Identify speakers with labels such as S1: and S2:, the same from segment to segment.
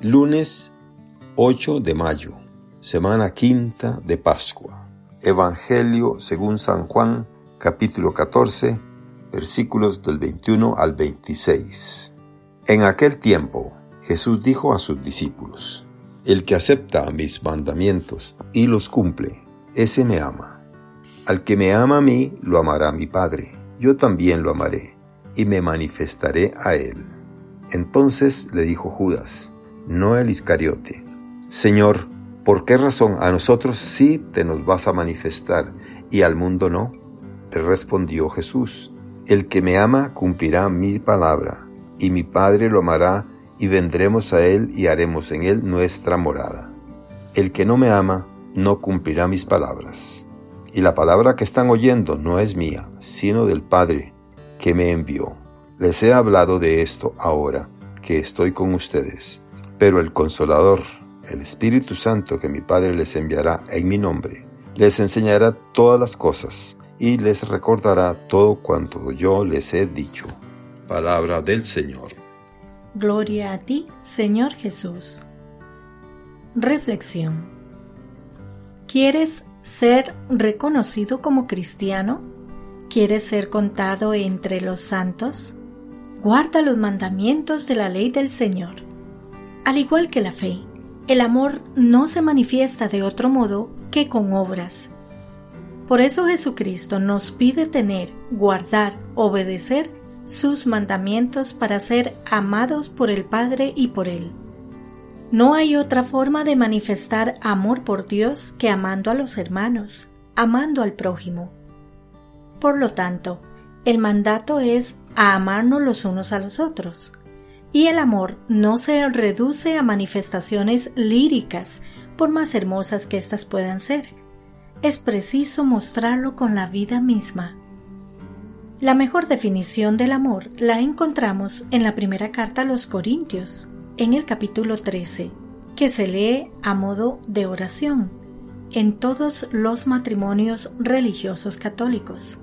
S1: Lunes 8 de mayo, semana quinta de Pascua. Evangelio según San Juan, capítulo 14, versículos del 21 al 26. En aquel tiempo, Jesús dijo a sus discípulos, El que acepta mis mandamientos y los cumple, ese me ama. Al que me ama a mí, lo amará mi Padre. Yo también lo amaré y me manifestaré a él. Entonces le dijo Judas, no el Iscariote. Señor, ¿por qué razón a nosotros sí te nos vas a manifestar y al mundo no? Le respondió Jesús, el que me ama cumplirá mi palabra, y mi Padre lo amará, y vendremos a él y haremos en él nuestra morada. El que no me ama no cumplirá mis palabras. Y la palabra que están oyendo no es mía, sino del Padre que me envió. Les he hablado de esto ahora que estoy con ustedes pero el consolador, el Espíritu Santo que mi Padre les enviará en mi nombre, les enseñará todas las cosas y les recordará todo cuanto yo les he dicho. Palabra del Señor.
S2: Gloria a ti, Señor Jesús. Reflexión. ¿Quieres ser reconocido como cristiano? ¿Quieres ser contado entre los santos? Guarda los mandamientos de la ley del Señor al igual que la fe, el amor no se manifiesta de otro modo que con obras. Por eso Jesucristo nos pide tener, guardar, obedecer sus mandamientos para ser amados por el Padre y por Él. No hay otra forma de manifestar amor por Dios que amando a los hermanos, amando al prójimo. Por lo tanto, el mandato es a amarnos los unos a los otros. Y el amor no se reduce a manifestaciones líricas, por más hermosas que éstas puedan ser. Es preciso mostrarlo con la vida misma. La mejor definición del amor la encontramos en la primera carta a los Corintios, en el capítulo 13, que se lee a modo de oración en todos los matrimonios religiosos católicos.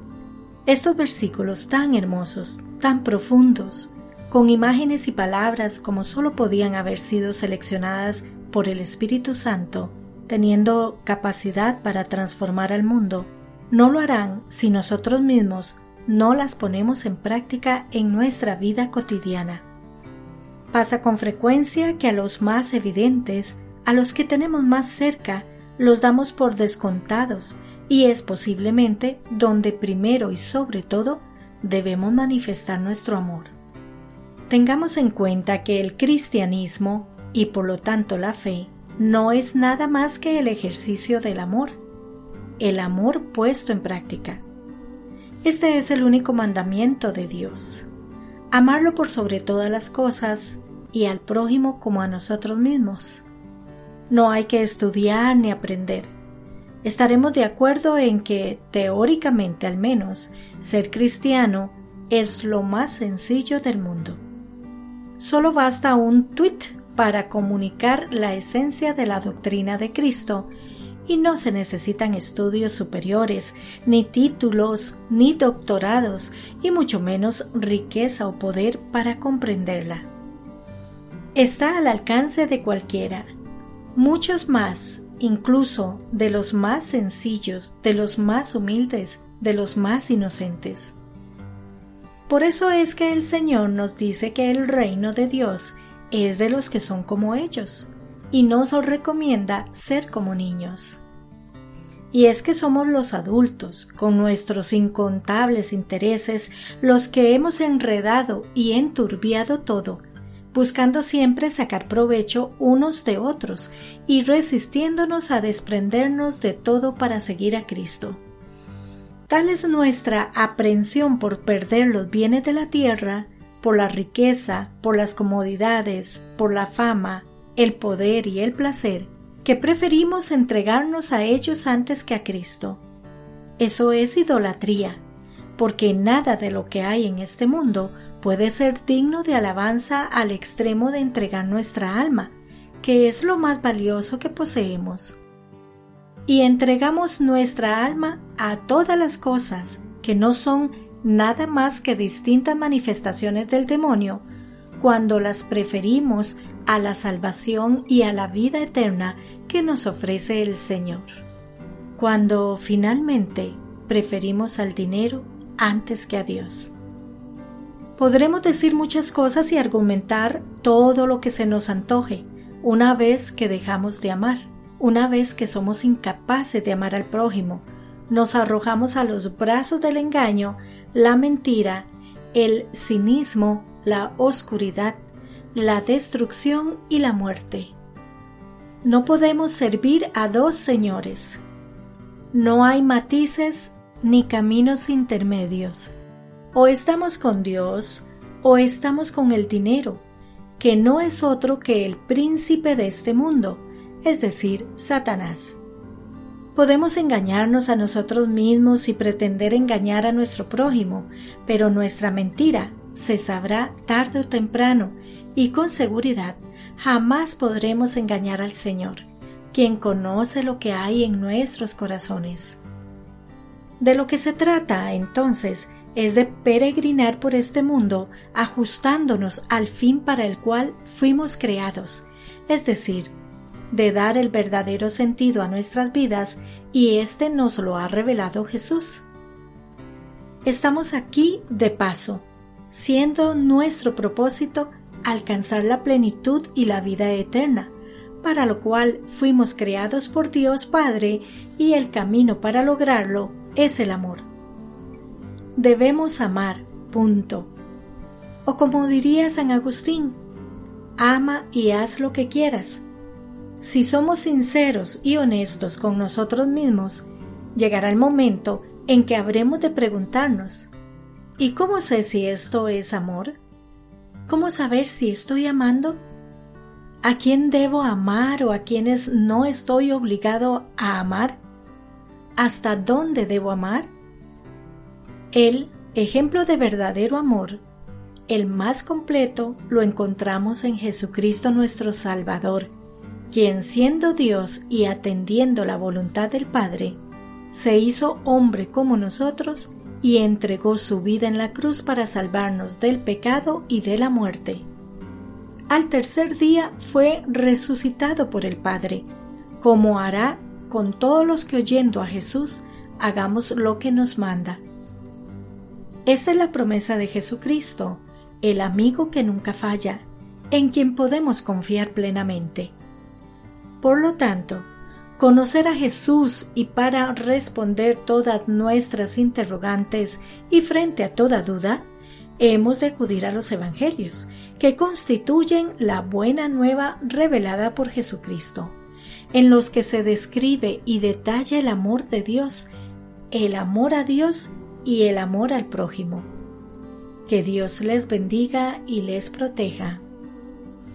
S2: Estos versículos tan hermosos, tan profundos, con imágenes y palabras como solo podían haber sido seleccionadas por el Espíritu Santo, teniendo capacidad para transformar al mundo, no lo harán si nosotros mismos no las ponemos en práctica en nuestra vida cotidiana. Pasa con frecuencia que a los más evidentes, a los que tenemos más cerca, los damos por descontados y es posiblemente donde primero y sobre todo debemos manifestar nuestro amor. Tengamos en cuenta que el cristianismo, y por lo tanto la fe, no es nada más que el ejercicio del amor, el amor puesto en práctica. Este es el único mandamiento de Dios, amarlo por sobre todas las cosas y al prójimo como a nosotros mismos. No hay que estudiar ni aprender. Estaremos de acuerdo en que, teóricamente al menos, ser cristiano es lo más sencillo del mundo. Solo basta un tweet para comunicar la esencia de la doctrina de Cristo y no se necesitan estudios superiores, ni títulos, ni doctorados, y mucho menos riqueza o poder para comprenderla. Está al alcance de cualquiera. Muchos más, incluso de los más sencillos, de los más humildes, de los más inocentes. Por eso es que el Señor nos dice que el reino de Dios es de los que son como ellos, y nos recomienda ser como niños. Y es que somos los adultos, con nuestros incontables intereses, los que hemos enredado y enturbiado todo, buscando siempre sacar provecho unos de otros y resistiéndonos a desprendernos de todo para seguir a Cristo. Tal es nuestra aprensión por perder los bienes de la tierra, por la riqueza, por las comodidades, por la fama, el poder y el placer, que preferimos entregarnos a ellos antes que a Cristo. Eso es idolatría, porque nada de lo que hay en este mundo puede ser digno de alabanza al extremo de entregar nuestra alma, que es lo más valioso que poseemos y entregamos nuestra alma a todas las cosas que no son nada más que distintas manifestaciones del demonio, cuando las preferimos a la salvación y a la vida eterna que nos ofrece el Señor. Cuando finalmente preferimos al dinero antes que a Dios. Podremos decir muchas cosas y argumentar todo lo que se nos antoje una vez que dejamos de amar, una vez que somos incapaces de amar al prójimo, nos arrojamos a los brazos del engaño, la mentira, el cinismo, la oscuridad, la destrucción y la muerte. No podemos servir a dos señores. No hay matices ni caminos intermedios. O estamos con Dios o estamos con el dinero, que no es otro que el príncipe de este mundo, es decir, Satanás. Podemos engañarnos a nosotros mismos y pretender engañar a nuestro prójimo, pero nuestra mentira se sabrá tarde o temprano y con seguridad jamás podremos engañar al Señor, quien conoce lo que hay en nuestros corazones. De lo que se trata, entonces, es de peregrinar por este mundo ajustándonos al fin para el cual fuimos creados, es decir, de dar el verdadero sentido a nuestras vidas y éste nos lo ha revelado Jesús. Estamos aquí de paso, siendo nuestro propósito alcanzar la plenitud y la vida eterna, para lo cual fuimos creados por Dios Padre y el camino para lograrlo es el amor debemos amar, punto. O como diría San Agustín, ama y haz lo que quieras. Si somos sinceros y honestos con nosotros mismos, llegará el momento en que habremos de preguntarnos, ¿y cómo sé si esto es amor? ¿Cómo saber si estoy amando? ¿A quién debo amar o a quienes no estoy obligado a amar? ¿Hasta dónde debo amar? El ejemplo de verdadero amor, el más completo, lo encontramos en Jesucristo nuestro Salvador, quien siendo Dios y atendiendo la voluntad del Padre, se hizo hombre como nosotros y entregó su vida en la cruz para salvarnos del pecado y de la muerte. Al tercer día fue resucitado por el Padre, como hará con todos los que oyendo a Jesús hagamos lo que nos manda. Esta es la promesa de Jesucristo, el amigo que nunca falla, en quien podemos confiar plenamente. Por lo tanto, conocer a Jesús y para responder todas nuestras interrogantes y frente a toda duda, hemos de acudir a los Evangelios, que constituyen la buena nueva revelada por Jesucristo, en los que se describe y detalla el amor de Dios, el amor a Dios y el amor al prójimo. Que Dios les bendiga y les proteja.